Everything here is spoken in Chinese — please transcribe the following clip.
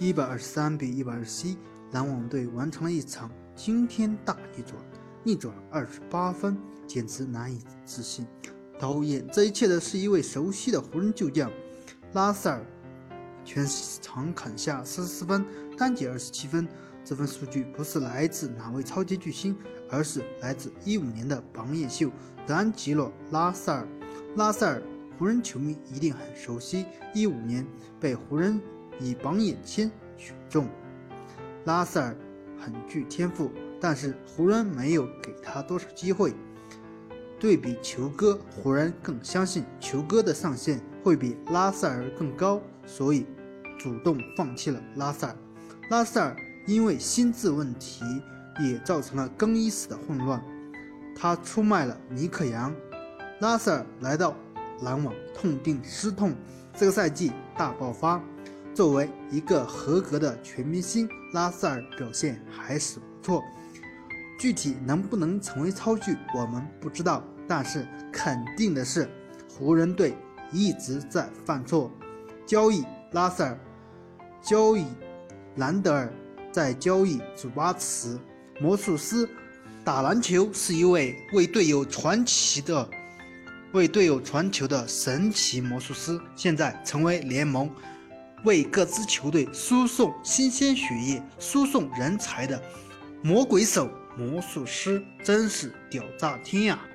一百二十三比一百二十七，篮网队完成了一场惊天大逆转，逆转二十八分，简直难以置信。导演这一切的是一位熟悉的湖人旧将拉塞尔，全场砍下四十四分，单节二十七分。这份数据不是来自哪位超级巨星，而是来自一五年的榜眼秀丹吉洛拉塞尔。拉塞尔，湖人球迷一定很熟悉，一五年被湖人。以榜眼签选中，拉塞尔很具天赋，但是湖人没有给他多少机会。对比球哥，湖人更相信球哥的上限会比拉塞尔更高，所以主动放弃了拉塞尔。拉塞尔因为心智问题，也造成了更衣室的混乱。他出卖了尼克杨，拉塞尔来到篮网，痛定思痛，这个赛季大爆发。作为一个合格的全明星，拉塞尔表现还是不错。具体能不能成为超巨，我们不知道。但是肯定的是，湖人队一直在犯错。交易拉塞尔，交易兰德尔，再交易祖巴茨。魔术师打篮球是一位为队友传奇的、为队友传球的神奇魔术师，现在成为联盟。为各支球队输送新鲜血液、输送人才的魔鬼手魔术师，真是屌炸天呀！